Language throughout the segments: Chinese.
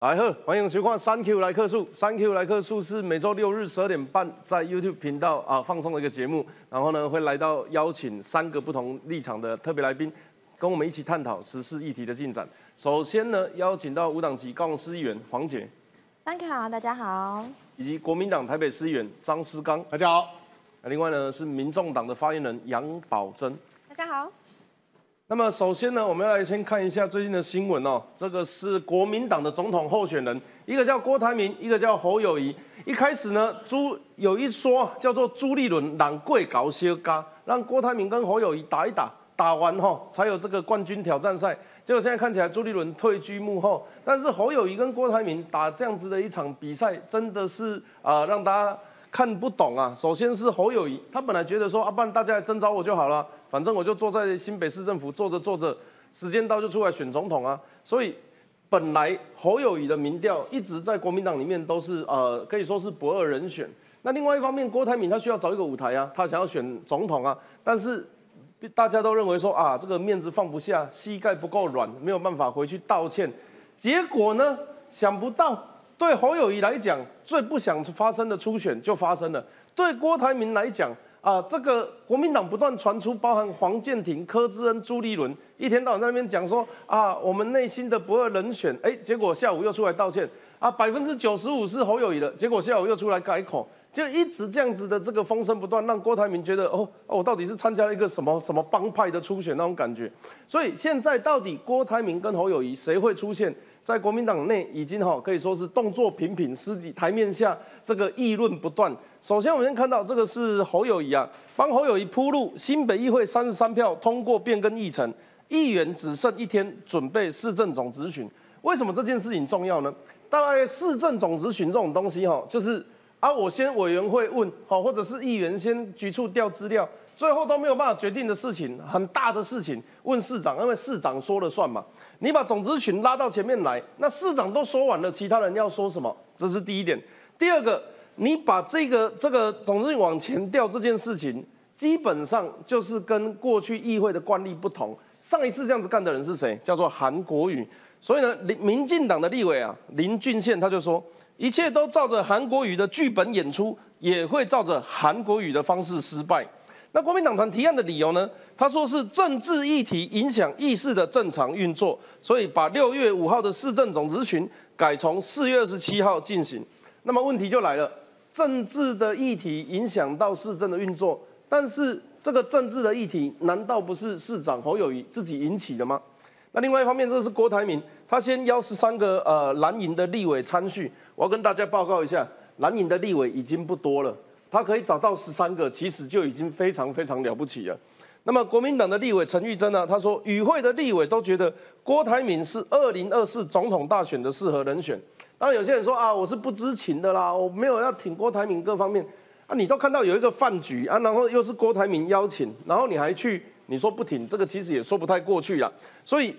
来贺，欢迎收看三 Q 来客数。三 Q 来客数是每周六日十二点半在 YouTube 频道啊放送的一个节目。然后呢，会来到邀请三个不同立场的特别来宾，跟我们一起探讨时事议题的进展。首先呢，邀请到无党籍高雄市议员黄杰，三 Q 好，大家好。以及国民党台北市议员张思刚，大家好。另外呢，是民众党的发言人杨宝珍，大家好。那么首先呢，我们要来先看一下最近的新闻哦。这个是国民党的总统候选人，一个叫郭台铭，一个叫侯友谊。一开始呢，朱有一说叫做朱立伦揽贵搞些嘎，让郭台铭跟侯友谊打一打，打完哈才有这个冠军挑战赛。结果现在看起来朱立伦退居幕后，但是侯友谊跟郭台铭打这样子的一场比赛，真的是啊让大家看不懂啊。首先是侯友谊，他本来觉得说啊，不然大家来征召我就好了。反正我就坐在新北市政府坐着坐着，时间到就出来选总统啊。所以本来侯友谊的民调一直在国民党里面都是呃可以说是不二人选。那另外一方面，郭台铭他需要找一个舞台啊，他想要选总统啊。但是大家都认为说啊，这个面子放不下，膝盖不够软，没有办法回去道歉。结果呢，想不到对侯友谊来讲，最不想发生的初选就发生了。对郭台铭来讲，啊，这个国民党不断传出，包含黄建庭、柯志恩、朱立伦，一天到晚在那边讲说啊，我们内心的不二人选，哎，结果下午又出来道歉，啊，百分之九十五是侯友谊的，结果下午又出来改口，就一直这样子的这个风声不断，让郭台铭觉得哦，我到底是参加了一个什么什么帮派的初选那种感觉，所以现在到底郭台铭跟侯友谊谁会出现？在国民党内已经哈可以说是动作频频，私底台面下这个议论不断。首先，我们先看到这个是侯友谊啊，帮侯友谊铺路。新北议会三十三票通过变更议程，议员只剩一天准备市政总咨询。为什么这件事情重要呢？大概市政总咨询这种东西哈，就是啊，我先委员会问好，或者是议员先局处调资料。最后都没有办法决定的事情，很大的事情，问市长，因为市长说了算嘛。你把总咨询拉到前面来，那市长都说完了，其他人要说什么？这是第一点。第二个，你把这个这个总咨询往前调这件事情，基本上就是跟过去议会的惯例不同。上一次这样子干的人是谁？叫做韩国瑜。所以呢，林民进党的立委啊，林俊宪他就说，一切都照着韩国瑜的剧本演出，也会照着韩国瑜的方式失败。那国民党团提案的理由呢？他说是政治议题影响议事的正常运作，所以把六月五号的市政总咨询改从四月二十七号进行。那么问题就来了，政治的议题影响到市政的运作，但是这个政治的议题难道不是市长侯友谊自己引起的吗？那另外一方面，这是郭台铭，他先邀十三个呃蓝营的立委参叙。我要跟大家报告一下，蓝营的立委已经不多了。他可以找到十三个，其实就已经非常非常了不起了。那么国民党的立委陈玉珍呢？他说，与会的立委都觉得郭台铭是二零二四总统大选的适合人选。当然有些人说啊，我是不知情的啦，我没有要挺郭台铭各方面啊。你都看到有一个饭局啊，然后又是郭台铭邀请，然后你还去，你说不挺，这个其实也说不太过去了。所以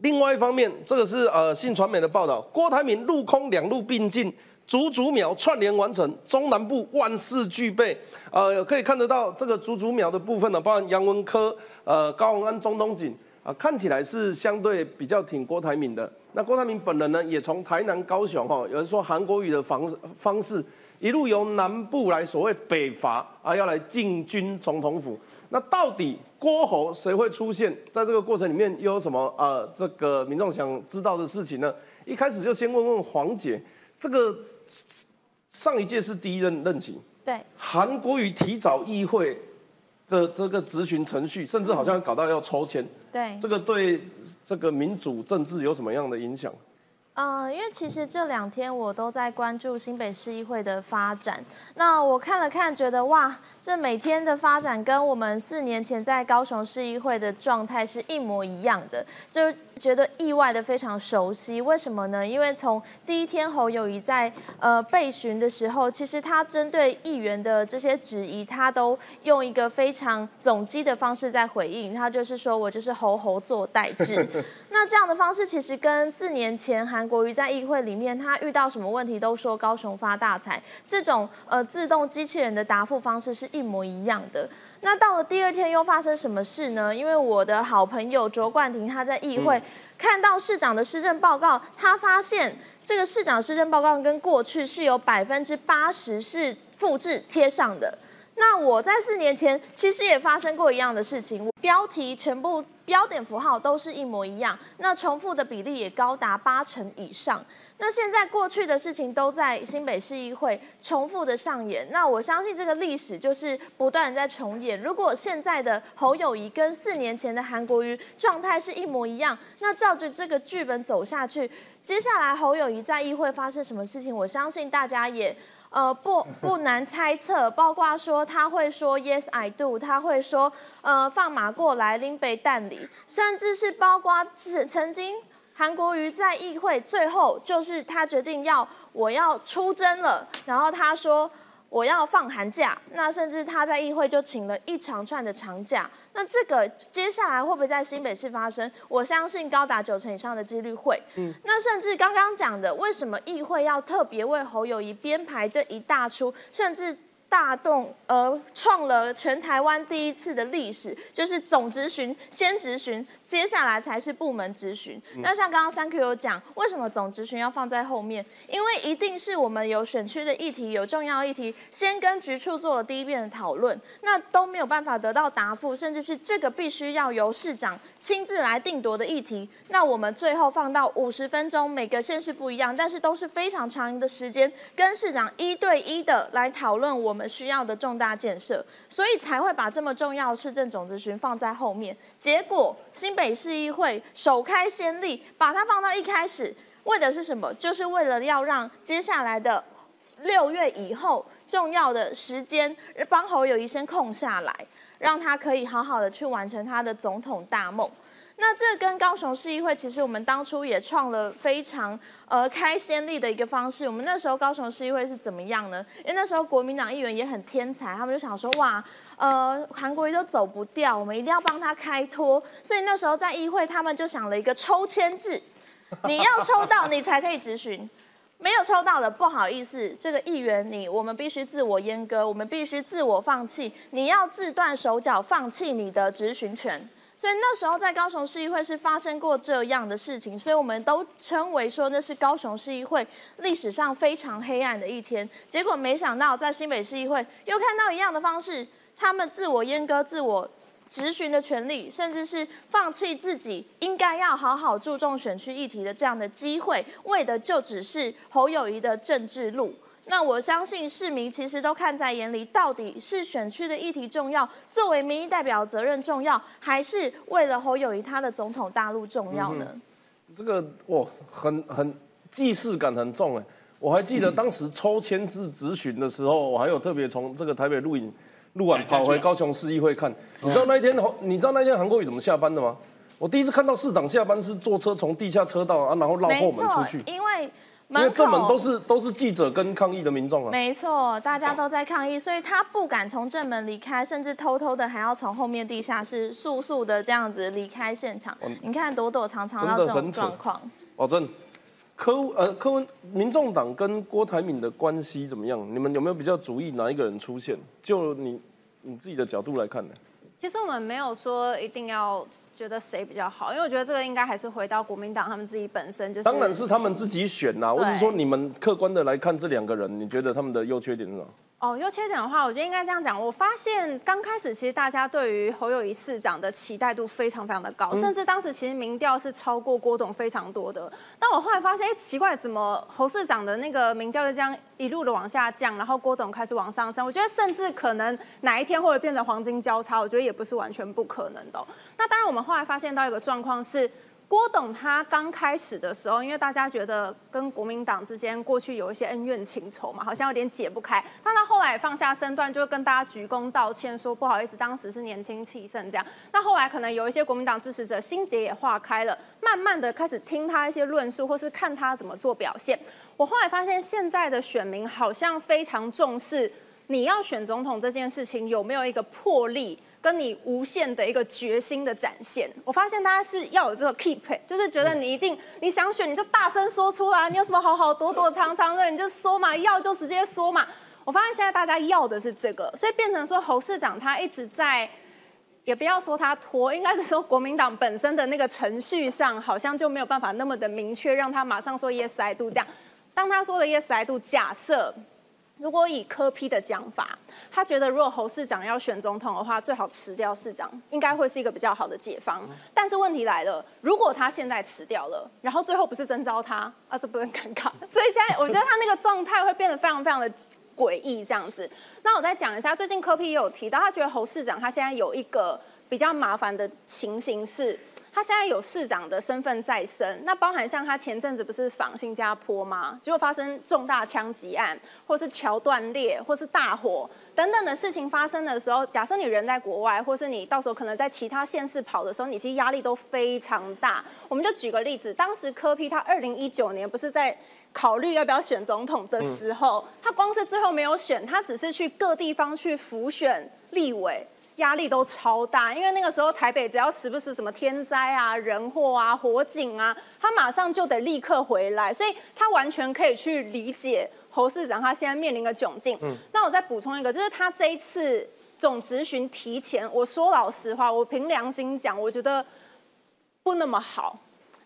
另外一方面，这个是呃信传媒的报道，郭台铭陆空两路并进。竹竹苗串联完成，中南部万事俱备。呃，可以看得到这个竹竹苗的部分呢，包含杨文科、呃高鸿安、中东锦啊，看起来是相对比较挺郭台铭的。那郭台铭本人呢，也从台南、高雄哈，有人说韩国语的方方式，一路由南部来，所谓北伐啊，要来进军总统府。那到底郭侯谁会出现在这个过程里面，又有什么呃这个民众想知道的事情呢？一开始就先问问黄姐，这个。上一届是第一任任期，对。韩国瑜提早议会这这个咨询程序，甚至好像搞到要抽签，对。这个对这个民主政治有什么样的影响？嗯，因为其实这两天我都在关注新北市议会的发展。那我看了看，觉得哇，这每天的发展跟我们四年前在高雄市议会的状态是一模一样的，就觉得意外的非常熟悉。为什么呢？因为从第一天侯友谊在呃被询的时候，其实他针对议员的这些质疑，他都用一个非常总机的方式在回应。他就是说我就是侯侯做代志。那这样的方式其实跟四年前韩国瑜在议会里面他遇到什么问题都说高雄发大财这种呃自动机器人的答复方式是一模一样的。那到了第二天又发生什么事呢？因为我的好朋友卓冠廷他在议会看到市长的施政报告，他发现这个市长施政报告跟过去是有百分之八十是复制贴上的。那我在四年前其实也发生过一样的事情，标题全部标点符号都是一模一样，那重复的比例也高达八成以上。那现在过去的事情都在新北市议会重复的上演，那我相信这个历史就是不断在重演。如果现在的侯友谊跟四年前的韩国瑜状态是一模一样，那照着这个剧本走下去，接下来侯友谊在议会发生什么事情，我相信大家也。呃，不不难猜测，包括说他会说 Yes I do，他会说呃放马过来拎杯蛋里，甚至是包括曾曾经韩国瑜在议会最后就是他决定要我要出征了，然后他说。我要放寒假，那甚至他在议会就请了一长串的长假，那这个接下来会不会在新北市发生？我相信高达九成以上的几率会。嗯，那甚至刚刚讲的，为什么议会要特别为侯友谊编排这一大出，甚至？大动呃创了全台湾第一次的历史，就是总执询先执询，接下来才是部门执询。那像刚刚三 Q 有讲，为什么总执询要放在后面？因为一定是我们有选区的议题，有重要议题，先跟局处做了第一遍的讨论，那都没有办法得到答复，甚至是这个必须要由市长亲自来定夺的议题，那我们最后放到五十分钟，每个县市不一样，但是都是非常长的时间，跟市长一对一的来讨论我。我们需要的重大建设，所以才会把这么重要的市政总咨询放在后面。结果新北市议会首开先例，把它放到一开始，为的是什么？就是为了要让接下来的六月以后重要的时间，帮侯友谊先空下来，让他可以好好的去完成他的总统大梦。那这跟高雄市议会，其实我们当初也创了非常呃开先例的一个方式。我们那时候高雄市议会是怎么样呢？因为那时候国民党议员也很天才，他们就想说哇，呃韩国瑜都走不掉，我们一定要帮他开脱。所以那时候在议会，他们就想了一个抽签制，你要抽到你才可以质询，没有抽到的不好意思，这个议员你我们必须自我阉割，我们必须自我放弃，你要自断手脚，放弃你的质询权。所以那时候在高雄市议会是发生过这样的事情，所以我们都称为说那是高雄市议会历史上非常黑暗的一天。结果没想到在新北市议会又看到一样的方式，他们自我阉割、自我执询的权利，甚至是放弃自己应该要好好注重选区议题的这样的机会，为的就只是侯友谊的政治路。那我相信市民其实都看在眼里，到底是选区的议题重要，作为民意代表责任重要，还是为了侯友谊他的总统大陆重要呢？这个哇，很很既视感很重哎！我还记得当时抽签制咨询的时候，我还有特别从这个台北录影录完跑回高雄市议会看。你知道那一天你知道那天韩国瑜怎么下班的吗？我第一次看到市长下班是坐车从地下车道啊，然后绕后门出去，因为。因为正门都是都是记者跟抗议的民众啊，没错，大家都在抗议，所以他不敢从正门离开，甚至偷偷的还要从后面地下室速速的这样子离开现场。你看躲躲藏藏到这种状况。保证，柯呃柯文民众党跟郭台铭的关系怎么样？你们有没有比较主意哪一个人出现？就你你自己的角度来看呢？其实我们没有说一定要觉得谁比较好，因为我觉得这个应该还是回到国民党他们自己本身就是。当然是他们自己选呐，我是说你们客观的来看这两个人，你觉得他们的优缺点是什么？哦，优缺点的话，我觉得应该这样讲。我发现刚开始其实大家对于侯友谊市长的期待度非常非常的高，甚至当时其实民调是超过郭董非常多的。但我后来发现，哎，奇怪，怎么侯市长的那个民调就这样一路的往下降，然后郭董开始往上升？我觉得甚至可能哪一天会变成黄金交叉，我觉得也不是完全不可能的。那当然，我们后来发现到一个状况是。郭董他刚开始的时候，因为大家觉得跟国民党之间过去有一些恩怨情仇嘛，好像有点解不开。但他后来放下身段，就跟大家鞠躬道歉，说不好意思，当时是年轻气盛这样。那后来可能有一些国民党支持者心结也化开了，慢慢的开始听他一些论述，或是看他怎么做表现。我后来发现，现在的选民好像非常重视你要选总统这件事情有没有一个魄力。跟你无限的一个决心的展现。我发现大家是要有这个 keep，就是觉得你一定你想选你就大声说出来，你有什么好好躲躲藏藏的你就说嘛，要就直接说嘛。我发现现在大家要的是这个，所以变成说侯市长他一直在。也不要说他拖，应该是说国民党本身的那个程序上，好像就没有办法那么的明确，让他马上说 yes I do 这样。当他说的 yes I do，假设如果以科批的讲法，他觉得如果侯市长要选总统的话，最好辞掉市长，应该会是一个比较好的解方。但是问题来了，如果他现在辞掉了，然后最后不是征召他，啊，这不很尴尬？所以现在我觉得他那个状态会变得非常非常的。诡异这样子，那我再讲一下，最近柯也有提到，他觉得侯市长他现在有一个比较麻烦的情形是，他现在有市长的身份在身，那包含像他前阵子不是访新加坡吗？结果发生重大枪击案，或是桥断裂，或是大火。等等的事情发生的时候，假设你人在国外，或是你到时候可能在其他县市跑的时候，你其实压力都非常大。我们就举个例子，当时柯批他二零一九年不是在考虑要不要选总统的时候，他光是最后没有选，他只是去各地方去辅选立委，压力都超大。因为那个时候台北只要时不时什么天灾啊、人祸啊、火警啊，他马上就得立刻回来，所以他完全可以去理解。侯市长他现在面临的窘境，嗯那我再补充一个，就是他这一次总执询提前，我说老实话，我凭良心讲，我觉得不那么好。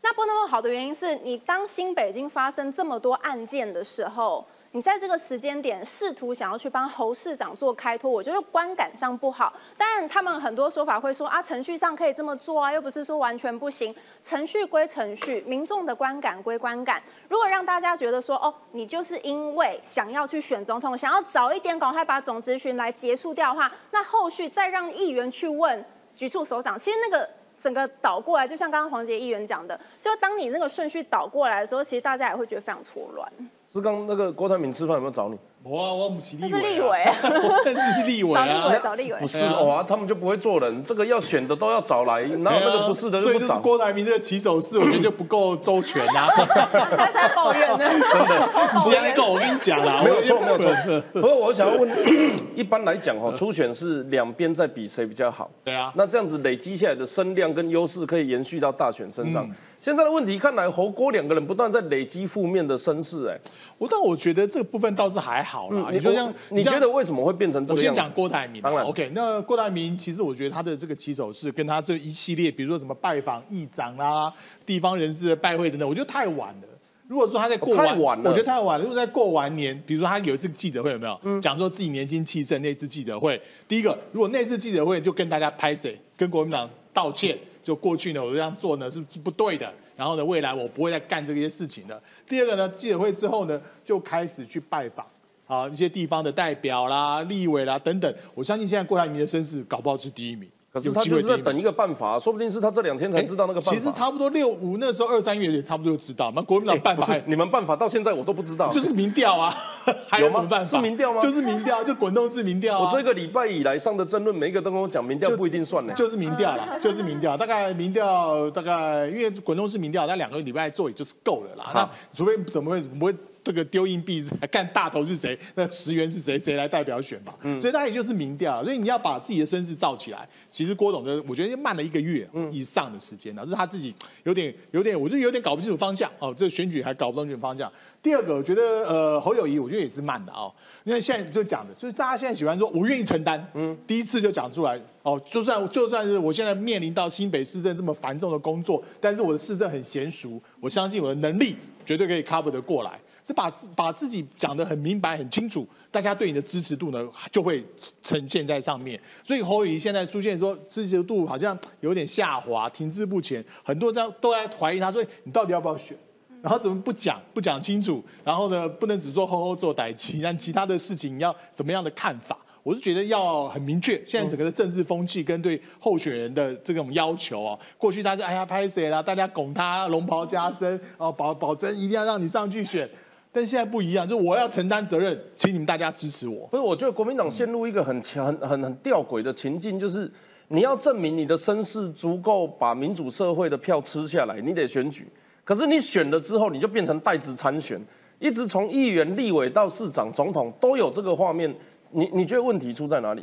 那不那么好的原因是你当新北京发生这么多案件的时候。你在这个时间点试图想要去帮侯市长做开脱，我觉得观感上不好。当然，他们很多说法会说啊，程序上可以这么做啊，又不是说完全不行。程序归程序，民众的观感归观感。如果让大家觉得说，哦，你就是因为想要去选总统，想要早一点赶快把总咨询来结束掉的话，那后续再让议员去问局处首长，其实那个整个倒过来，就像刚刚黄杰议员讲的，就当你那个顺序倒过来的时候，其实大家也会觉得非常错乱。是刚那个郭台铭吃饭有没有找你？我啊，我不是立委，啊。是立委啊，找立委，不是哇，他们就不会做人，这个要选的都要找来，然后那个不是的就不找？郭台铭这个起手式，我觉得就不够周全啊。他在抱怨呢，真的，你现在够，我跟你讲啦，没有错，没有。错。不过我想要问，一般来讲哈，初选是两边在比谁比较好？对啊，那这样子累积下来的声量跟优势可以延续到大选身上。现在的问题看来，侯郭两个人不断在累积负面的声势，哎，我但我觉得这个部分倒是还好啦。你说像你觉得为什么会变成这样？我先讲郭台铭，当然 OK。那郭台铭其实我觉得他的这个起手是跟他这一系列，比如说什么拜访议长啦、地方人士的拜会等等，我觉得太晚了。如果说他在过完，我觉得太晚了。如果在过完年，比如说他有一次记者会，有没有讲说自己年轻气盛那次记者会？第一个，如果那次记者会就跟大家拍谁，跟国民党道歉。就过去呢，我这样做呢是是不对的。然后呢，未来我不会再干这些事情了。第二个呢，记者会之后呢，就开始去拜访啊一些地方的代表啦、立委啦等等。我相信现在郭台铭的身世搞不好是第一名。可是他就是在等一个办法，说不定是他这两天才知道那个办法。其实差不多六五那时候二三月也差不多就知道。那国民党办法，你们办法到现在我都不知道，就是民调啊，还有什么办法？是民调吗？就是民调，就滚动式民调。我这个礼拜以来上的争论，每一个都跟我讲民调不一定算呢，就是民调啦，就是民调。大概民调大概因为滚动式民调，那两个礼拜做也就是够了啦。那除非怎么会不会？这个丢硬币看大头是谁，那十元是谁，谁来代表选吧？所以那也就是民调，所以你要把自己的身世造起来。其实郭董的，我觉得慢了一个月以上的时间了，是他自己有点有点，我就有点搞不清楚方向哦。这个选举还搞不清楚方向。第二个，我觉得呃侯友谊，我觉得也是慢的哦，因为现在就讲的，就是大家现在喜欢说，我愿意承担，嗯，第一次就讲出来哦，就算就算是我现在面临到新北市政这么繁重的工作，但是我的市政很娴熟，我相信我的能力绝对可以 cover 得过来。就把把自己讲得很明白、很清楚，大家对你的支持度呢就会呈现在上面。所以侯友现在出现说支持度好像有点下滑、停滞不前，很多人都在怀疑他，说你到底要不要选？然后怎么不讲、不讲清楚？然后呢，不能只做吼吼做歹旗，那其他的事情你要怎么样的看法？我是觉得要很明确，现在整个的政治风气跟对候选人的这种要求啊，过去大家哎呀拍谁啦，大家拱他龙袍加身哦，保保证一定要让你上去选。但现在不一样，就是我要承担责任，请你们大家支持我。不是，我觉得国民党陷入一个很强、很很吊诡的情境，就是你要证明你的身世足够把民主社会的票吃下来，你得选举。可是你选了之后，你就变成代职参选，一直从议员、立委到市长、总统都有这个画面。你你觉得问题出在哪里？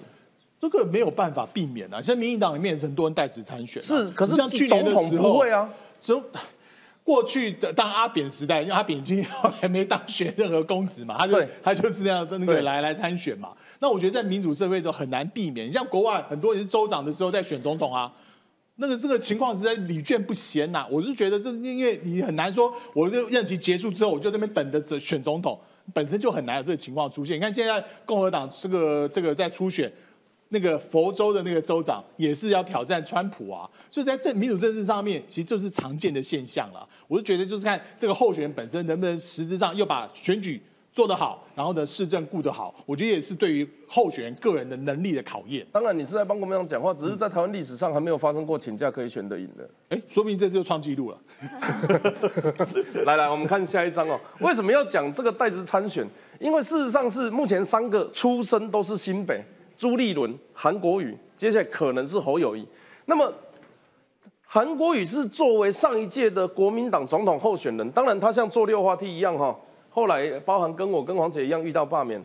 这个没有办法避免啊。现在民进党里面很多人代职参选啊，是，可是像去年的总统时候不会啊。就过去的当阿扁时代，因为阿扁已经后来没当选任何公职嘛，他就对他就是那样的那个来来参选嘛。那我觉得在民主社会都很难避免，像国外很多人是州长的时候在选总统啊。那个这个情况实在屡见不鲜呐、我是觉得这因为你很难说，我这任期结束之后，我就在那边等着着选总统，本身就很难有这个情况出现。你看现在共和党这个这个在初选，那个佛州的那个州长也是要挑战川普啊，所以在政民主政治上面，其实就是常见的现象了。我就觉得就是看这个候选人本身能不能实质上又把选举做得好，然后呢市政顾得好，我觉得也是对于候选人个人的能力的考验。当然，你是在帮国民党讲话，只是在台湾历史上还没有发生过请假可以选得赢的。哎，说不定这次就创纪录了。来来，我们看下一章哦。为什么要讲这个代职参选？因为事实上是目前三个出身都是新北，朱立伦、韩国瑜，接下来可能是侯友谊。那么韩国瑜是作为上一届的国民党总统候选人，当然他像坐六花梯一样哈，后来包含跟我跟黄姐一样遇到罢免，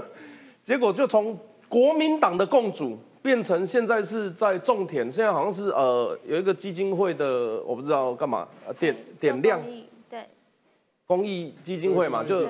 结果就从国民党的共主变成现在是在种田，现在好像是呃有一个基金会的，我不知道干嘛，呃点点亮。对，公益基金会嘛，就会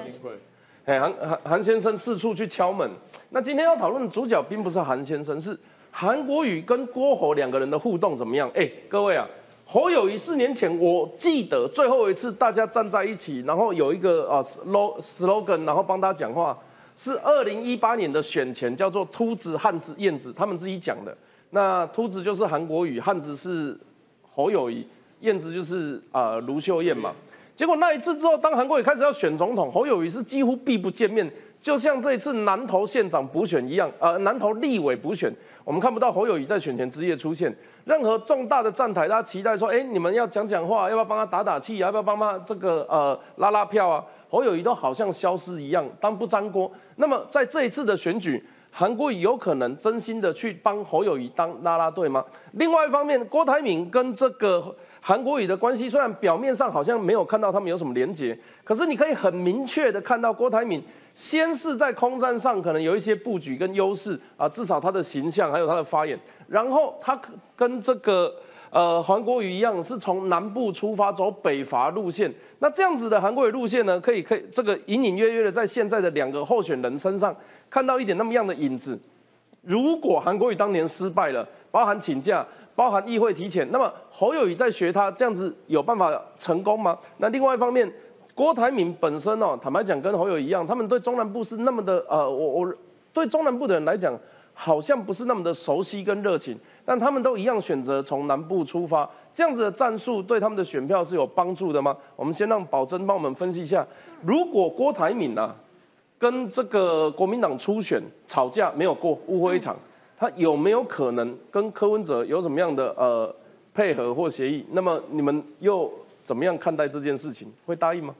哎韩韩韩先生四处去敲门。那今天要讨论的主角并不是韩先生，是韩国瑜跟郭侯两个人的互动怎么样？哎，各位啊，侯友谊四年前我记得最后一次大家站在一起，然后有一个啊 slow slogan，然后帮他讲话，是二零一八年的选前，叫做秃子、汉子、燕子，他们自己讲的。那秃子就是韩国瑜，汉子是侯友谊，燕子就是啊、卢秀燕嘛。结果那一次之后，当韩国瑜开始要选总统，侯友谊是几乎避不见面，就像这一次南投县长补选一样，呃，南投立委补选，我们看不到侯友谊在选前之夜出现。任何重大的站台，大家期待说，哎，你们要讲讲话，要不要帮他打打气，要不要帮他这个呃拉拉票啊？侯友谊都好像消失一样，当不沾锅。那么在这一次的选举，韩国瑜有可能真心的去帮侯友谊当拉拉队吗？另外一方面，郭台铭跟这个韩国瑜的关系，虽然表面上好像没有看到他们有什么连结，可是你可以很明确的看到郭台铭先是在空战上可能有一些布局跟优势啊，至少他的形象还有他的发言，然后他跟这个。呃，韩国瑜一样是从南部出发走北伐路线，那这样子的韩国瑜路线呢，可以可以这个隐隐约约的在现在的两个候选人身上看到一点那么样的影子。如果韩国瑜当年失败了，包含请假，包含议会提前，那么侯友谊在学他这样子有办法成功吗？那另外一方面，郭台铭本身哦，坦白讲跟侯友宜一样，他们对中南部是那么的呃，我我对中南部的人来讲，好像不是那么的熟悉跟热情，但他们都一样选择从南部出发，这样子的战术对他们的选票是有帮助的吗？我们先让宝珍帮我们分析一下，如果郭台铭啊跟这个国民党初选吵架没有过，误会一场，他有没有可能跟柯文哲有什么样的呃配合或协议？那么你们又怎么样看待这件事情？会答应吗？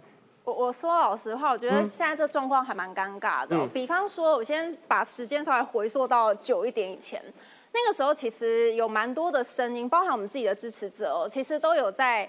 我我说老实话，我觉得现在这状况还蛮尴尬的哦、嗯比方说，我先把时间稍微回溯到久一点以前，那个时候其实有蛮多的声音，包含我们自己的支持者哦，其实都有在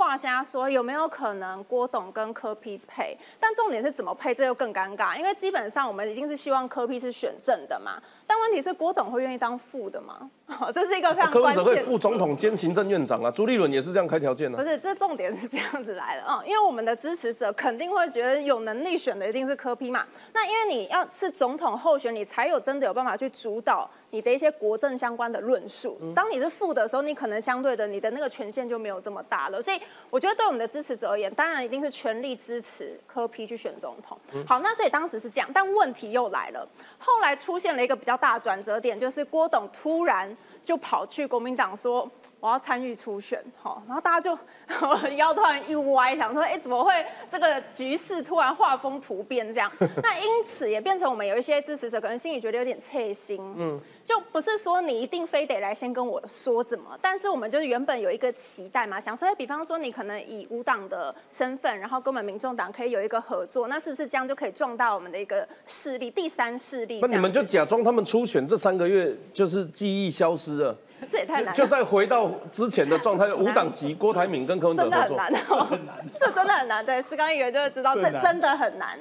话瞎说有没有可能郭董跟柯 P 配，但重点是怎么配，这又更尴尬，因为基本上我们一定是希望柯 P 是选正的嘛，但问题是郭董会愿意当副的吗？这是一个非常关键。哲可以副总统兼行政院长啊，朱立伦也是这样开条件的、不是，这重点是这样子来的啊、嗯，因为我们的支持者肯定会觉得有能力选的一定是柯批嘛。那因为你要是总统候选，你才有真的有办法去主导你的一些国政相关的论述。当你是副的时候，你可能相对的你的那个权限就没有这么大了。所以我觉得对我们的支持者而言，当然一定是全力支持柯批去选总统。好，那所以当时是这样，但问题又来了，后来出现了一个比较大转折点，就是郭董突然就跑去国民党说。我要参与初选，好，然后大家就 腰突然一歪，想说，哎，怎么会这个局势突然画风突变这样？那因此也变成我们有一些支持者可能心里觉得有点刺心，嗯，就不是说你一定非得来先跟我说怎么，但是我们就是原本有一个期待嘛，想说，哎，比方说你可能以无党的身份，然后跟我们民众党可以有一个合作，那是不是这样就可以壮大我们的一个势力，第三势力？那你们就假装他们初选这三个月就是记忆消失了。这也太难了，就再回到之前的状态，五党籍郭台铭跟柯文哲真的很合作，难哦，这真的很难。对，思刚议员就会知道，这真的很难。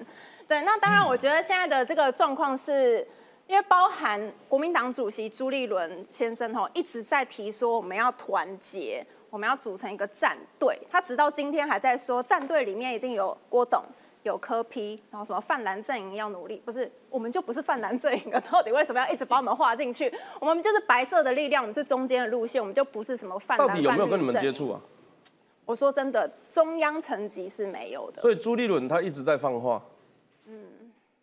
对，那当然，我觉得现在的这个状况是，因为包含国民党主席朱立伦先生吼一直在提说我们要团结，我们要组成一个战队。他直到今天还在说战队里面一定有郭董、有科批，然后什么泛蓝阵营要努力，不是我们就不是泛蓝阵营了，到底为什么要一直把我们划进去？我们就是白色的力量，我们是中间的路线，我们就不是什么泛蓝。到底有没有跟你们接触啊？我说真的，中央层级是没有的。所以朱立伦他一直在放话。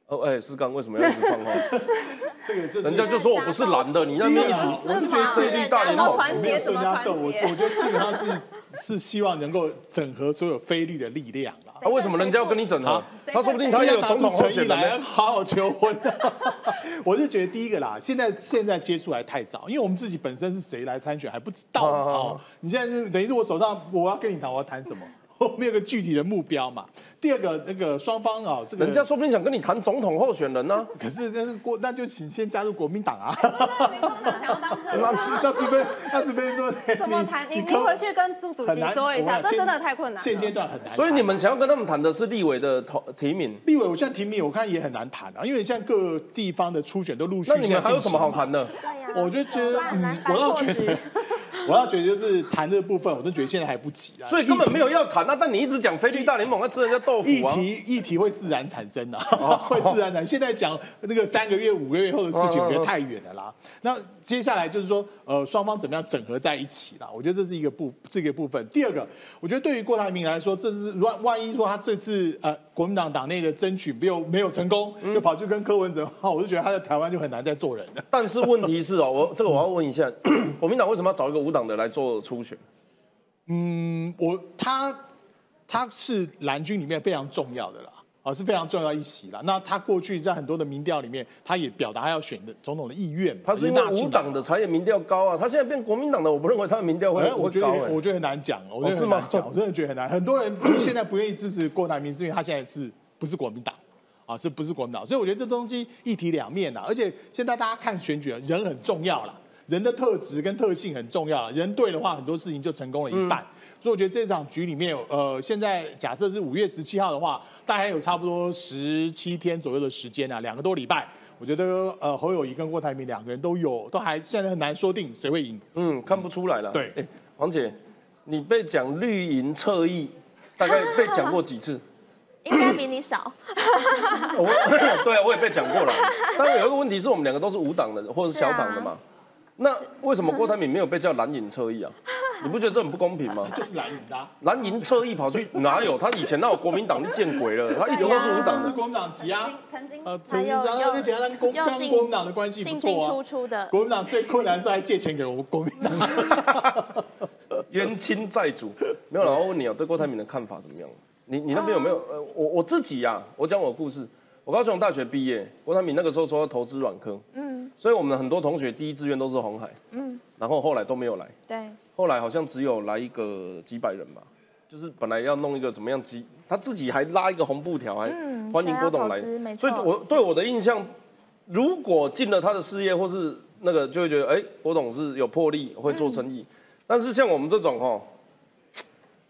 哦，哎，思刚为什么要一直放话？这个就是人家就说我不是蓝的，你那边一直，我是觉得势力大联盟，没有孙家斗，我我觉得基本上是是希望能够整合所有非律的力量啦。啊，为什么人家要跟你整合？他说不定他也有总统候选人，好好求婚。我是觉得第一个啦，现在现在接触来太早，因为我们自己本身是谁来参选还不知道哦。你现在是等于是我手上我要跟你谈，我要谈什么？我没有个具体的目标嘛。第二个那个双方啊，这个人家说不定想跟你谈总统候选人呢。可是那是国，那就请先加入国民党啊。那那除非那除非说 怎么谈？你你回去跟朱主席说一下，这真的太困难。现阶段很难。所以你们想要跟他们谈的是立委的投提名。立委我现在提名，我看也很难谈啊，因为现在各地方的初选都陆续。那你们还有什么好谈的？我就觉得，嗯，我倒觉得。我要觉得就是谈这部分，我都觉得现在还不急啊，所以根本没有要谈啊。但你一直讲菲律大联盟在吃人家豆腐啊，议题议题会自然产生的，会自然产生。现在讲那个三个月、五个月后的事情，我觉得太远了啦。那接下来就是说，呃，双方怎么样整合在一起啦？我觉得这是一个部这个部分。第二个，我觉得对于郭台铭来说，这是万万一说他这次呃国民党党内的争取没有没有成功，又跑去跟柯文哲，我就觉得他在台湾就很难再做人了。但是问题是哦，我这个我要问一下，国民党为什么要找一个无党的来做初选？嗯，我他他是蓝军里面非常重要的啦，啊是非常重要一席啦。那他过去在很多的民调里面，他也表达他要选的总统的意愿。他是因为无党的才有民调高啊，他现在变国民党的，我不认为他的民调会我觉得我觉得很难讲，我觉得很难讲，我真的觉得很难。很多人现在不愿意支持郭台铭，是因为他现在是不是国民党啊？是不是国民党？所以我觉得这东西一体两面呐。而且现在大家看选举，人很重要啦。人的特质跟特性很重要，人对的话，很多事情就成功了一半。所以我觉得这场局里面，呃，现在假设是五月十七号的话，大概有差不多十七天左右的时间啊，两个多礼拜。我觉得呃，侯友谊跟郭台铭两个人都有，都还现在很难说定谁会赢。嗯，看不出来了。对，哎，黄姐，你被讲绿营侧翼，大概被讲过几次？应该比你少。我，对啊，我也被讲过了。但是有一个问题是我们两个都是无党的或者小党的嘛。那为什么郭台铭没有被叫蓝营侧翼啊？你不觉得这很不公平吗？就是蓝营的，蓝营侧翼跑去哪有？他以前那有国民党，你见鬼了！他一直都是无党的。国民党籍啊，曾经呃，曾经有跟其他跟国民党的关系不错啊。进进出出的。国民党最困难是还借钱给我们国民党。冤亲债主，没有了。我问你啊，对郭台铭的看法怎么样？你你那边有没有？呃，我我自己呀，我讲我的故事。我高雄大学毕业，郭台铭那个时候说要投资软科，嗯，所以我们很多同学第一志愿都是红海，嗯，然后后来都没有来，对，后来好像只有来一个几百人吧，就是本来要弄一个怎么样机，他自己还拉一个红布条，还欢迎郭董来，所以我对我的印象，如果进了他的事业或是那个，就会觉得哎，郭董是有魄力，会做生意，但是像我们这种哈，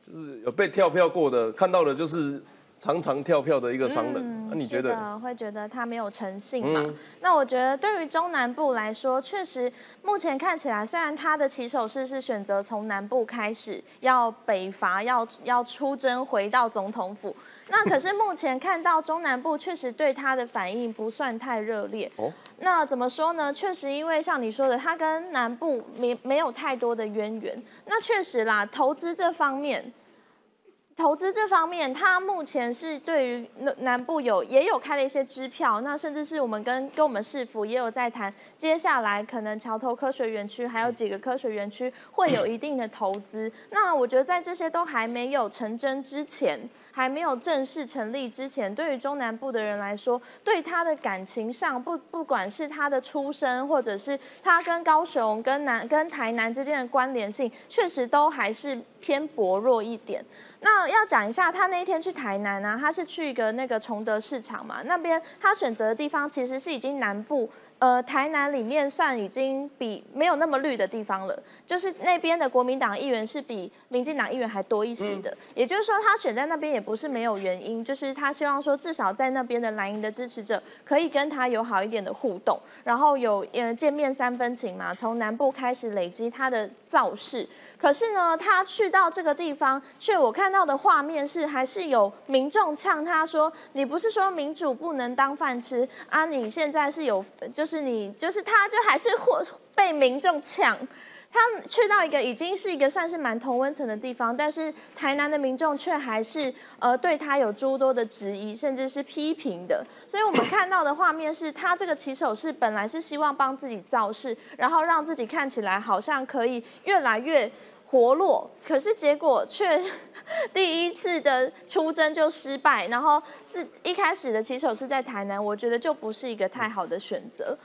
就是有被跳票过的，看到的就是。常常跳票的一个商人，那你觉得会觉得他没有诚信嘛？那我觉得对于中南部来说，确实目前看起来，虽然他的起手式是选择从南部开始要北伐，要要出征回到总统府，那可是目前看到中南部确实对他的反应不算太热烈。哦，那怎么说呢？确实因为像你说的，他跟南部没没有太多的渊源。那确实啦，投资这方面。投资这方面，他目前是对于南南部有也有开了一些支票，那甚至是我们跟跟我们市府也有在谈，接下来可能桥头科学园区还有几个科学园区会有一定的投资。那我觉得在这些都还没有成真之前，还没有正式成立之前，对于中南部的人来说，对他的感情上不不管是他的出身，或者是他跟高雄、跟南、跟台南之间的关联性，确实都还是偏薄弱一点。那要讲一下，他那一天去台南呢，他是去一个那个崇德市场嘛，那边他选择的地方其实是已经南部呃，台南里面算已经比没有那么绿的地方了，就是那边的国民党议员是比民进党议员还多一些的，也就是说他选在那边也不是没有原因，就是他希望说至少在那边的蓝营的支持者可以跟他有好一点的互动，然后有呃见面三分情嘛，从南部开始累积他的造势。可是呢，他去到这个地方，却我看到的画面是还是有民众呛他说：“你不是说民主不能当饭吃啊？你现在是有就。”就是你，就是他，就还是或被民众抢。他去到一个已经是一个算是蛮同温层的地方，但是台南的民众却还是呃对他有诸多的质疑，甚至是批评的。所以我们看到的画面是他这个骑手是本来是希望帮自己造势，然后让自己看起来好像可以越来越活络，可是结果却第一次的出征就失败，然后自一开始的骑手是在台南，我觉得就不是一个太好的选择。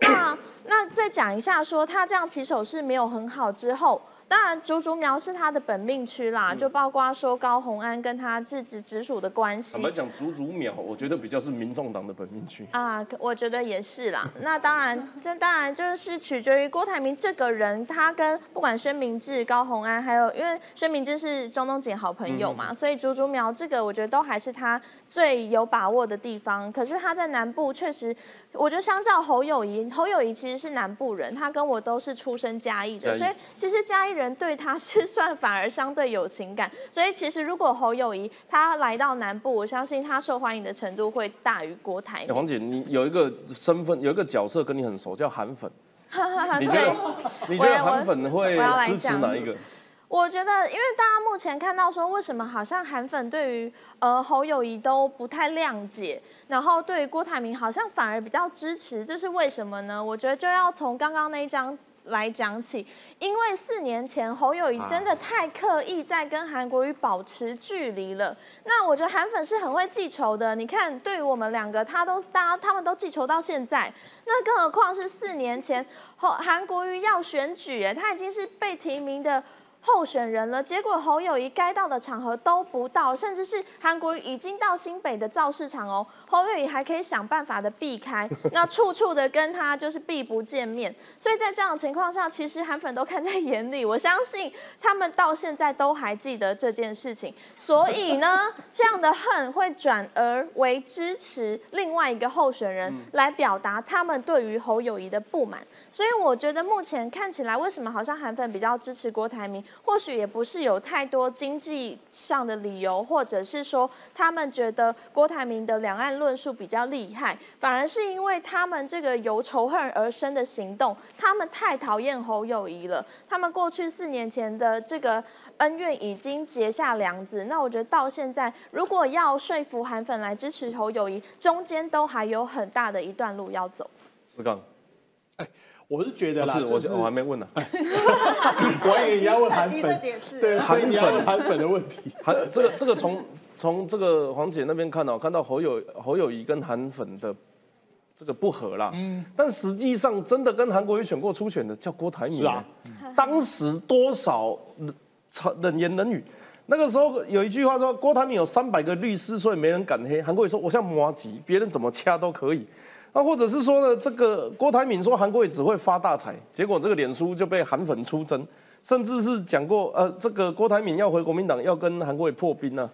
那那再讲一下，说他这样骑手是没有很好之后。当然，竹竹苗是他的本命区啦，就包括说高鸿安跟他是直直属的关系。坦白讲，竹竹苗，我觉得比较是民众党的本命区啊，我觉得也是啦。那当然，这当然就是取决于郭台铭这个人，他跟不管宣明志、高鸿安，还有因为宣明志是中东锦好朋友嘛，所以竹竹苗这个我觉得都还是他最有把握的地方。可是他在南部确实，我觉得相较侯友谊，侯友谊其实是南部人，他跟我都是出生嘉义的，所以其实嘉义。人对他 是算反而相对有情感，所以其实如果侯友谊他来到南部，我相信他受欢迎的程度会大于郭台铭。黄姐，你有一个身份，有一个角色跟你很熟，叫韩粉。你觉得 你觉得韩粉会支持哪一个？我觉得，因为大家目前看到说，为什么好像韩粉对于呃侯友谊都不太谅解，然后对于郭台铭好像反而比较支持，这是为什么呢？我觉得就要从刚刚那一张。来讲起，因为四年前侯友谊真的太刻意在跟韩国瑜保持距离了。那我觉得韩粉是很会记仇的。你看，对于我们两个，他都大家他们都记仇到现在。那更何况是四年前侯韩国瑜要选举，哎，他已经是被提名的。候选人了，结果侯友谊该到的场合都不到，甚至是韩国瑜已经到新北的造市场哦，侯友谊还可以想办法的避开，那处处的跟他就是避不见面，所以在这样的情况下，其实韩粉都看在眼里，我相信他们到现在都还记得这件事情，所以呢，这样的恨会转而为支持另外一个候选人来表达他们对于侯友谊的不满，所以我觉得目前看起来，为什么好像韩粉比较支持郭台铭？或许也不是有太多经济上的理由，或者是说他们觉得郭台铭的两岸论述比较厉害，反而是因为他们这个由仇恨而生的行动，他们太讨厌侯友谊了。他们过去四年前的这个恩怨已经结下梁子，那我觉得到现在，如果要说服韩粉来支持侯友谊，中间都还有很大的一段路要走。四杠。我是觉得啦，是我我还没问呢，我也要问韩粉，对韩粉韩粉的问题。韩这个这个从从这个黄姐那边看到，看到侯友侯友谊跟韩粉的这个不合啦。嗯，但实际上真的跟韩国瑜选过初选的叫郭台铭是啊，当时多少冷言冷语。那个时候有一句话说，郭台铭有三百个律师，所以没人敢黑。韩国瑜说，我像摩吉，别人怎么掐都可以。那或者是说呢，这个郭台铭说韩国也只会发大财，结果这个脸书就被韩粉出征，甚至是讲过呃，这个郭台铭要回国民党，要跟韩国瑜破冰呢，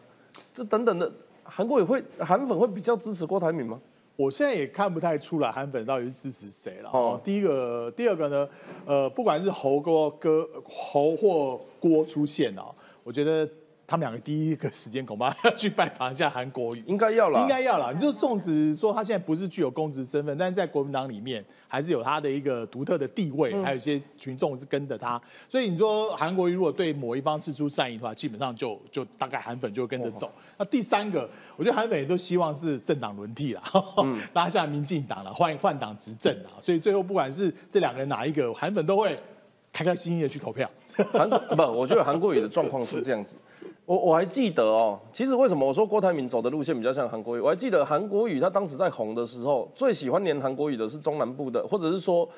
这等等的，韩国也会韩粉会比较支持郭台铭吗？我现在也看不太出来韩粉到底是支持谁了。哦，第一个，第二个呢，呃，不管是侯哥哥侯或郭出现啊，我觉得。他们两个第一个时间恐怕要去拜访一下韩国瑜，应该要了，应该要了。你就纵使说他现在不是具有公职身份，但是在国民党里面还是有他的一个独特的地位，还有一些群众是跟着他。所以你说韩国瑜如果对某一方示出善意的话，基本上就就大概韩粉就会跟着走。那第三个，我觉得韩粉也都希望是政党轮替啦，拉下民进党了，换换党执政啊。所以最后不管是这两个人哪一个，韩粉都会开开心心的去投票。韩不，我觉得韩国瑜的状况是这样子。我我还记得哦，其实为什么我说郭台铭走的路线比较像韩国瑜？我还记得韩国瑜他当时在红的时候，最喜欢连韩国瑜的是中南部的，或者是说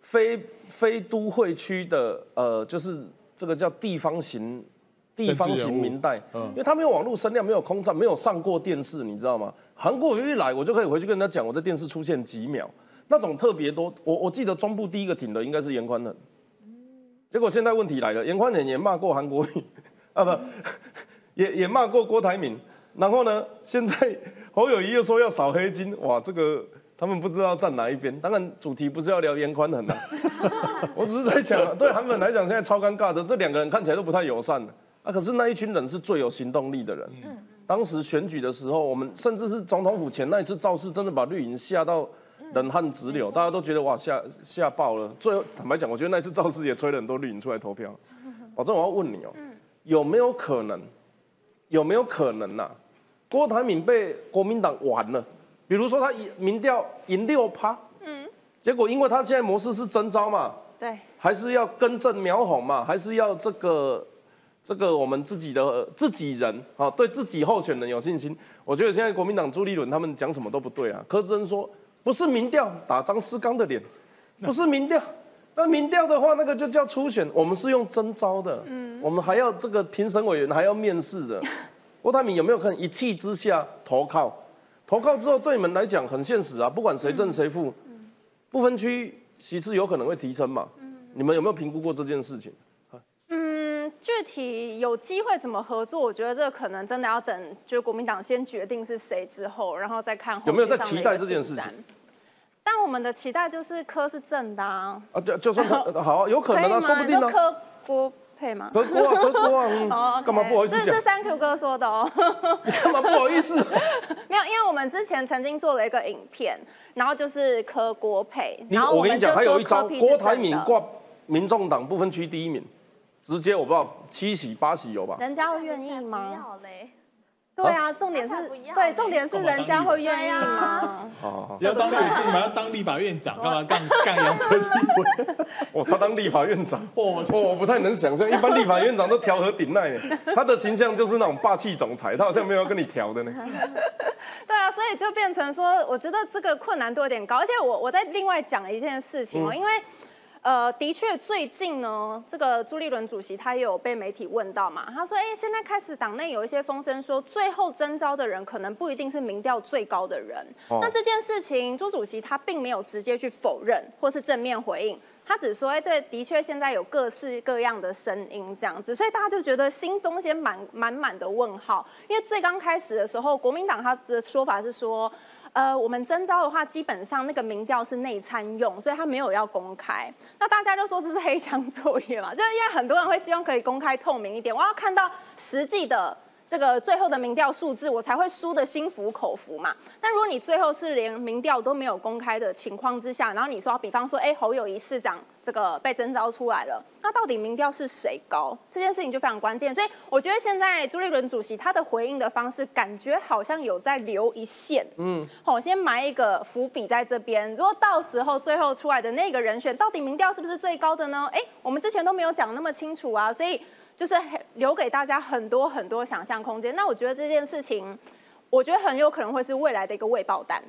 非非都会区的，呃，就是这个叫地方型地方型民代，因为他没有网络声量，没有空战，没有上过电视，你知道吗？韩国瑜一来，我就可以回去跟人家讲，我在电视出现几秒。那种特别多。我我记得中部第一个挺的应该是严宽恒，结果现在问题来了，严宽恒也骂过韩国瑜，啊不，也也骂过郭台铭，然后呢，现在侯友谊又说要扫黑金，哇，这个他们不知道站哪一边。当然主题不是要聊严宽恒啊，我只是在想，对韩粉来讲现在超尴尬的，这两个人看起来都不太友善的啊，可是那一群人是最有行动力的人。嗯当时选举的时候，我们甚至是总统府前那一次造势，真的把绿营吓到冷汗直流，大家都觉得哇吓吓爆了。最后坦白讲，我觉得那次造势也催了很多绿营出来投票。保正我要问你哦，有没有可能？有没有可能呐？郭台铭被国民党玩了，比如说他赢民调赢六趴，嗯，结果因为他现在模式是征招嘛，对，还是要根正苗红嘛，还是要这个这个我们自己的自己人啊，对自己候选人有信心。我觉得现在国民党朱立伦他们讲什么都不对啊。柯志恩说不是民调打张思刚的脸，不是民调，那民调的话那个就叫初选，我们是用征招的，嗯，我们还要这个评审委员还要面试的。郭台铭有没有可能一气之下投靠？投靠之后对你们来讲很现实啊，不管谁正谁负，不分区其次有可能会提升嘛。你们有没有评估过这件事情？嗯，具体有机会怎么合作，我觉得这个可能真的要等，就是国民党先决定是谁之后，然后再看有没有在期待这件事情。但我们的期待就是科是正的啊。啊，就就算好，有可能啊，说不定呢。科郭配吗？科郭啊，科郭啊，干嘛不好意思这？是三 Q 哥说的哦。你 干嘛不好意思？没有，因为我们之前曾经做了一个影片，然后就是科郭配，然后我跟你讲，还有一招郭台铭挂民众党不分区第一名，直接我不知道七喜八喜有吧？人家会愿意吗？要嘞。对啊，重点是对，重点是人家会愿意吗？要当立，干嘛要当立法院长？干嘛 干干杨春立委？哦，他当立法院长，哦，我不太能想象，一般立法院长都调和顶耐，他的形象就是那种霸气总裁，他好像没有跟你调的呢。对啊，所以就变成说，我觉得这个困难度有点高，而且我我在另外讲一件事情哦，因为。呃，的确，最近呢，这个朱立伦主席他也有被媒体问到嘛，他说，哎，现在开始党内有一些风声说，最后征召的人可能不一定是民调最高的人。那这件事情，朱主席他并没有直接去否认或是正面回应，他只说，哎，对，的确现在有各式各样的声音这样子，所以大家就觉得心中先满满满的问号，因为最刚开始的时候，国民党他的说法是说。呃，我们征招的话，基本上那个民调是内参用，所以他没有要公开。那大家就说这是黑箱作业嘛，就是因为很多人会希望可以公开透明一点，我要看到实际的。这个最后的民调数字，我才会输的心服口服嘛。但如果你最后是连民调都没有公开的情况之下，然后你说，比方说，哎，侯友谊市长这个被征召出来了，那到底民调是谁高？这件事情就非常关键。所以我觉得现在朱立伦主席他的回应的方式，感觉好像有在留一线，嗯，好，先埋一个伏笔在这边。如果到时候最后出来的那个人选，到底民调是不是最高的呢？哎，我们之前都没有讲那么清楚啊，所以。就是留给大家很多很多想象空间。那我觉得这件事情，我觉得很有可能会是未来的一个未爆弹。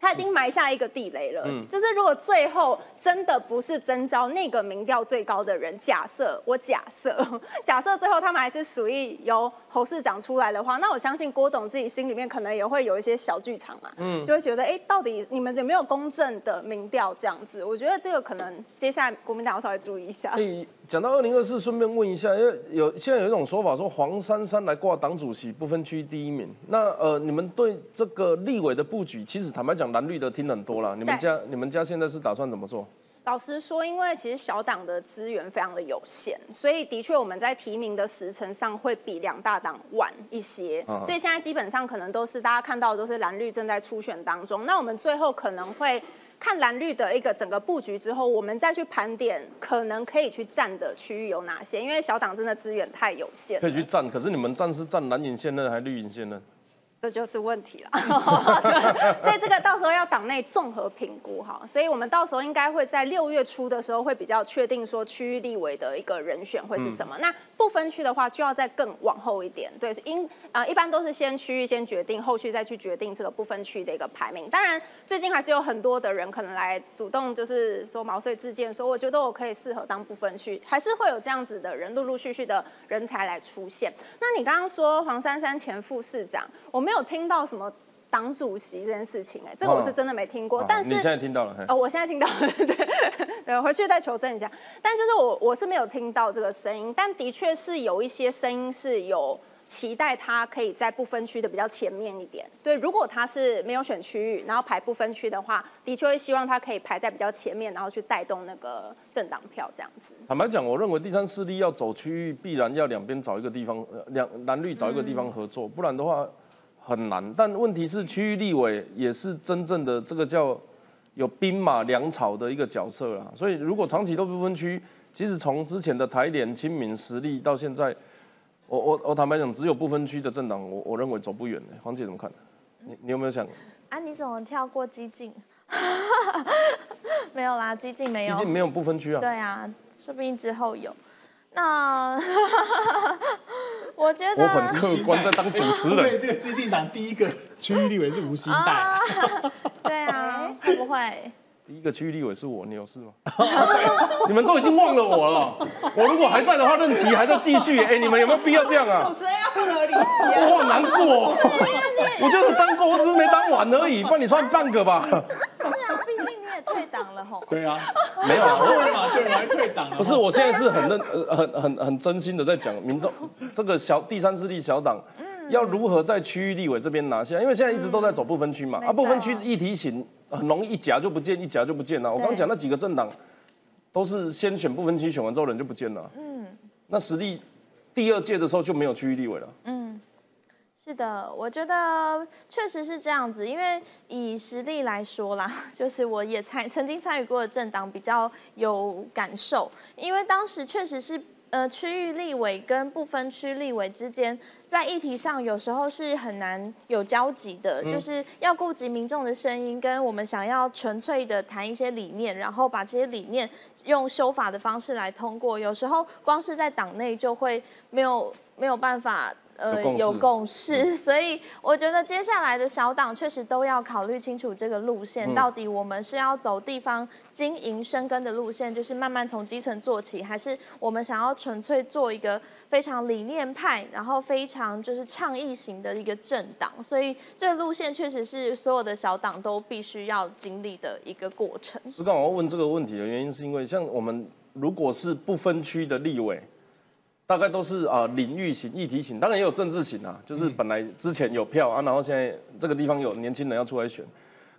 他已经埋下一个地雷了。就是如果最后真的不是征召那个民调最高的人，假设我假设，假设最后他们还是属于由侯市长出来的话，那我相信郭董自己心里面可能也会有一些小剧场嘛。嗯，就会觉得，哎，到底你们有没有公正的民调这样子？我觉得这个可能接下来国民党要稍微注意一下。讲到二零二四，顺便问一下，因为有现在有一种说法说黄珊珊来挂党主席不分区第一名，那呃，你们对这个立委的布局，其实坦白讲，蓝绿的听很多了。你们家你们家现在是打算怎么做？老实说，因为其实小党的资源非常的有限，所以的确我们在提名的时程上会比两大党晚一些，所以现在基本上可能都是大家看到的都是蓝绿正在初选当中，那我们最后可能会。看蓝绿的一个整个布局之后，我们再去盘点可能可以去占的区域有哪些，因为小党真的资源太有限。可以去占，可是你们占是占蓝营现任还是绿营现任？这就是问题了，所以这个到时候要党内综合评估哈，所以我们到时候应该会在六月初的时候会比较确定说区域立委的一个人选会是什么。那不分区的话就要再更往后一点，对，因啊一般都是先区域先决定，后续再去决定这个不分区的一个排名。当然最近还是有很多的人可能来主动就是说毛遂自荐，说我觉得我可以适合当不分区，还是会有这样子的人陆陆续续的人才来出现。那你刚刚说黄珊珊前副市长，我没有。有听到什么党主席这件事情，哎，这个我是真的没听过。但是你现在听到了？哦，我现在听到了，对 对，回去再求证一下。但就是我我是没有听到这个声音，但的确是有一些声音是有。期待他可以在不分区的比较前面一点。对，如果他是没有选区域，然后排不分区的话，的确会希望他可以排在比较前面，然后去带动那个政党票这样子。坦白讲，我认为第三势力要走区域，必然要两边找一个地方，两蓝绿找一个地方合作，不然的话很难。但问题是，区域立委也是真正的这个叫有兵马粮草的一个角色啦。所以如果长期都不分区，其实从之前的台联、亲民实力到现在。我我我坦白讲，只有不分区的政党，我我认为走不远的。黄姐怎么看？你你有没有想？啊，你怎么跳过激进？没有啦，激进没有。激进没有不分区啊。对啊，说不定之后有。那我觉得我很客观，在当主持人。对对，激进党第一个区域立委是吴兴代。对啊，会不会？第一个区域立委是我，你有事吗？你们都已经忘了我了。我如果还在的话，任期还在继续。哎，你们有没有必要这样啊？主持人要不得离席啊！我好难过。我就是当过，我只是没当完而已。帮你算半个吧。退党了吼。对啊，没有啊，对嘛，对，我还退党了。不是，我现在是很认、呃、很、很、很真心的在讲民众这个小第三势力小党。要如何在区域立委这边拿下？因为现在一直都在走不分区嘛，啊，不分区议题型很容易一夹就不见，一夹就不见了。我刚讲那几个政党，都是先选不分区，选完之后人就不见了。嗯，那实力第二届的时候就没有区域立委了。嗯，是的，我觉得确实是这样子，因为以实力来说啦，就是我也参曾经参与过的政党比较有感受，因为当时确实是。呃，区域立委跟不分区立委之间，在议题上有时候是很难有交集的，就是要顾及民众的声音，跟我们想要纯粹的谈一些理念，然后把这些理念用修法的方式来通过，有时候光是在党内就会没有没有办法。呃，有共识，所以我觉得接下来的小党确实都要考虑清楚这个路线，到底我们是要走地方经营生根的路线，就是慢慢从基层做起，还是我们想要纯粹做一个非常理念派，然后非常就是倡议型的一个政党？所以这个路线确实是所有的小党都必须要经历的一个过程。是刚我要问这个问题的原因，是因为像我们如果是不分区的立委。大概都是啊领域型、议题型，当然也有政治型啊，就是本来之前有票啊，然后现在这个地方有年轻人要出来选。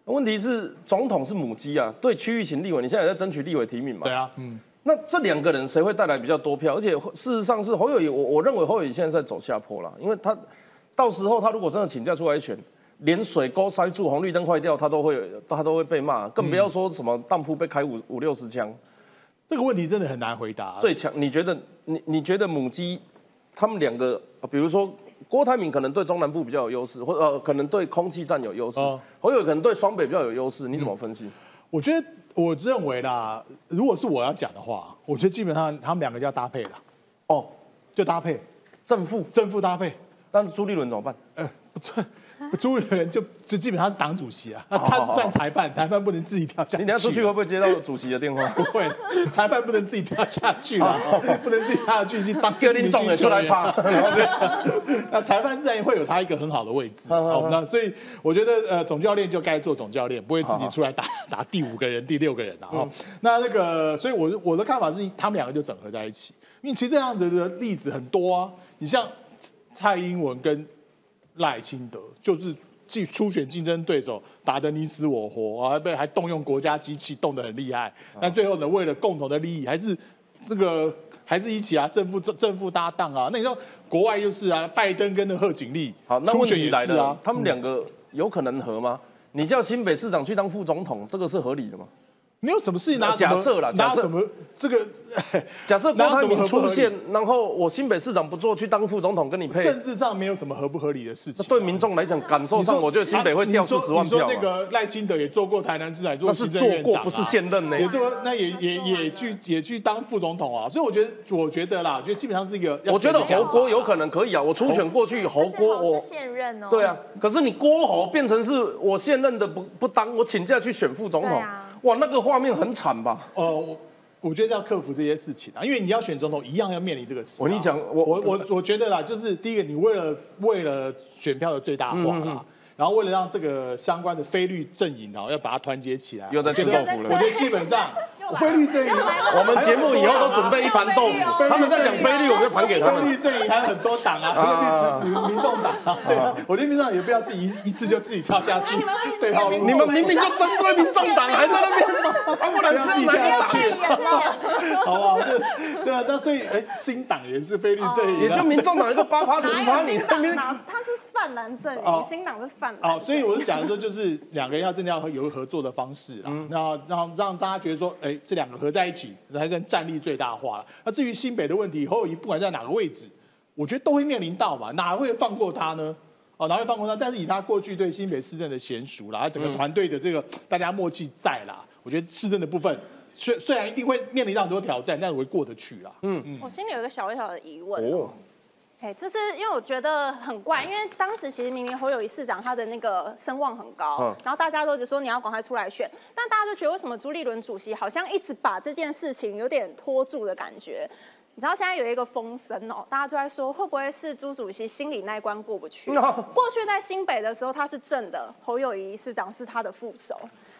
问题是总统是母鸡啊，对区域型立委，你现在也在争取立委提名嘛？对啊，嗯。那这两个人谁会带来比较多票？而且事实上是侯友宜，我我认为侯友宜现在在走下坡了，因为他到时候他如果真的请假出来选，连水沟塞住、红绿灯坏掉，他都会他都会被骂，更不要说什么当铺被开五五六十枪。这个问题真的很难回答。最强，你觉得你你觉得母鸡他们两个，比如说郭台铭可能对中南部比较有优势，或呃可能对空气站有优势，侯友可能对双北比较有优势，你怎么分析？我觉得我认为啦，如果是我要讲的话，我觉得基本上他们两个要搭配了。哦，就搭配正负正负搭配，但是朱立伦怎么办？呃，不错。朱立伦就就基本上是党主席啊，他是算裁判，裁判不能自己跳下去。你等下出去会不会接到主席的电话？不会，裁判不能自己跳下去啊，不能自己跳下去去当格林总的出来怕。那裁判自然会有他一个很好的位置。好，那所以我觉得呃，总教练就该做总教练，不会自己出来打 打第五个人、第六个人的哈。那那个，所以我我的看法是，他们两个就整合在一起。因为其实这样子的例子很多啊，你像蔡英文跟。赖清德就是竞初选竞争对手，打得你死我活啊，被还动用国家机器，动得很厉害。但最后呢，为了共同的利益，还是这个还是一起啊，正负正正负搭档啊。那你说国外又是啊，拜登跟的贺锦丽，好，那问题来了，他们两个有可能合吗？你叫新北市长去当副总统，这个是合理的吗？没有什么事情拿假设了，假设什么这个？假设 郭台铭出现，然后我新北市长不做，去当副总统跟你配。政治上没有什么合不合理的事情。对民众来讲，感受上，我觉得新北会掉四十万票。你说那个赖清德也做过台南市长，做是做过，不是现任呢。也做，那也也也去也去当副总统啊。所以我觉得，我觉得啦，我觉得基本上是一个。我觉得侯郭有可能可以啊。我初选过去，侯郭我现任哦。对啊，可是你郭侯变成是我现任的不不当，我请假去选副总统。哇，那个画面很惨吧？呃，我我觉得要克服这些事情啊，因为你要选总统，一样要面临这个事。我跟你讲，我我我我觉得啦，就是第一个，你为了为了选票的最大化啦，然后为了让这个相关的菲律阵营哦，要把它团结起来，又在吃豆腐了我觉得基本上菲律阵营，我们节目以后都准备一盘豆腐，他们在讲菲律，我就盘给他们。菲律阵营还有很多党啊，菲律支持民众党啊，对啊，我觉得民众党也不要自己一一次就自己跳下去，对好，你们明明就针对民众党，还在那边，不然是哪要去？好不好？对对啊，那所以哎，新党也是菲律阵营，也就民众党一个八趴十趴，你那边他是泛蓝阵营，新党是泛蓝。哦，所以我就讲说，就是两个人要真的要有合作的方式啦，然后让让大家觉得说，哎，这两个合在一起，才算战力最大化了。那至于新北的问题，侯友谊不管在哪个位置，我觉得都会面临到嘛，哪会放过他呢？哦，哪会放过他？但是以他过去对新北市政的娴熟啦，整个团队的这个大家默契在啦，我觉得市政的部分虽虽然一定会面临到很多挑战，但是会过得去啦。嗯嗯。我心里有一个小小的疑问哦。哎，就是因为我觉得很怪，因为当时其实明明侯友谊市长他的那个声望很高，然后大家都只说你要赶快出来选，但大家就觉得为什么朱立伦主席好像一直把这件事情有点拖住的感觉？你知道现在有一个风声哦，大家都在说会不会是朱主席心里那一关过不去？过去在新北的时候他是正的，侯友谊市长是他的副手。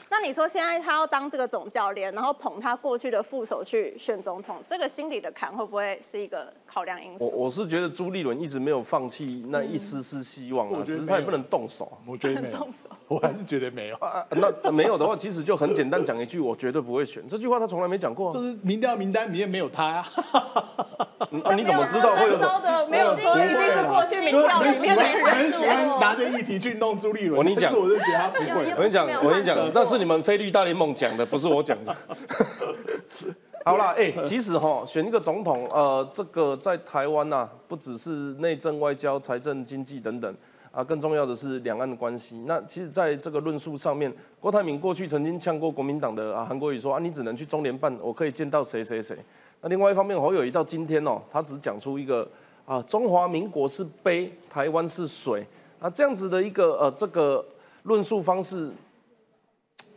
那你说现在他要当这个总教练，然后捧他过去的副手去选总统，这个心理的坎会不会是一个考量因素？我我是觉得朱立伦一直没有放弃那一丝丝希望啊，只是他也不能动手。我觉得没有，我还是觉得没有。那没有的话，其实就很简单讲一句，我绝对不会选。这句话他从来没讲过，就是民调名单里面没有他呀。你怎么知道会有？没有说一定是过去民调里面的很喜欢拿着议题去弄朱立伦。我跟你讲，我就觉得他不会。我跟你讲，我跟你讲，那是你们菲律大联盟讲的，不是我讲的。好啦，哎，其实哈，选一个总统，呃，这个在台湾呐，不只是内政、外交、财政、经济等等啊，更重要的是两岸的关系。那其实，在这个论述上面，郭台铭过去曾经呛过国民党的啊，韩国瑜说啊，你只能去中联办，我可以见到谁谁谁。那另外一方面，侯友谊到今天哦，他只讲出一个啊，中华民国是碑，台湾是水啊，这样子的一个呃这个论述方式。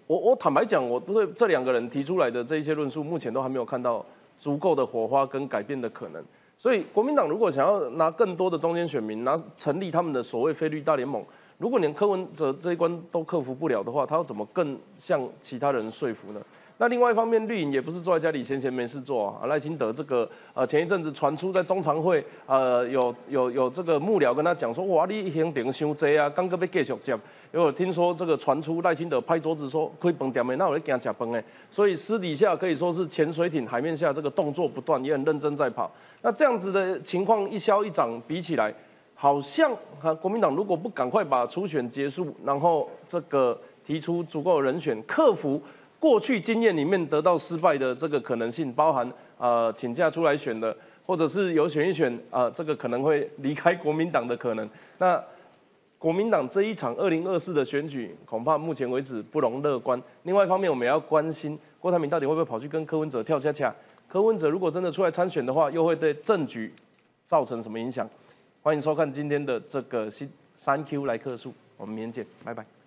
我我坦白讲，我对这两个人提出来的这一些论述，目前都还没有看到足够的火花跟改变的可能。所以国民党如果想要拿更多的中间选民，拿成立他们的所谓非绿大联盟，如果连柯文哲这一关都克服不了的话，他要怎么更向其他人说服呢？那另外一方面，绿营也不是坐在家里闲闲没事做啊。赖清德这个呃，前一阵子传出在中常会呃有有有这个幕僚跟他讲说，哇，你行程伤济啊，刚刚要继续接。因为听说这个传出赖清德拍桌子说开饭店的，那我就他吃饭哎。所以私底下可以说是潜水艇海面下这个动作不断，也很认真在跑。那这样子的情况一消一长比起来，好像和国民党如果不赶快把初选结束，然后这个提出足够人选，克服。过去经验里面得到失败的这个可能性，包含呃请假出来选的，或者是有选一选啊，这个可能会离开国民党的可能。那国民党这一场二零二四的选举，恐怕目前为止不容乐观。另外一方面，我们要关心郭台铭到底会不会跑去跟柯文哲跳恰恰？柯文哲如果真的出来参选的话，又会对政局造成什么影响？欢迎收看今天的这个新三 Q 来客数，我们明天见，拜拜。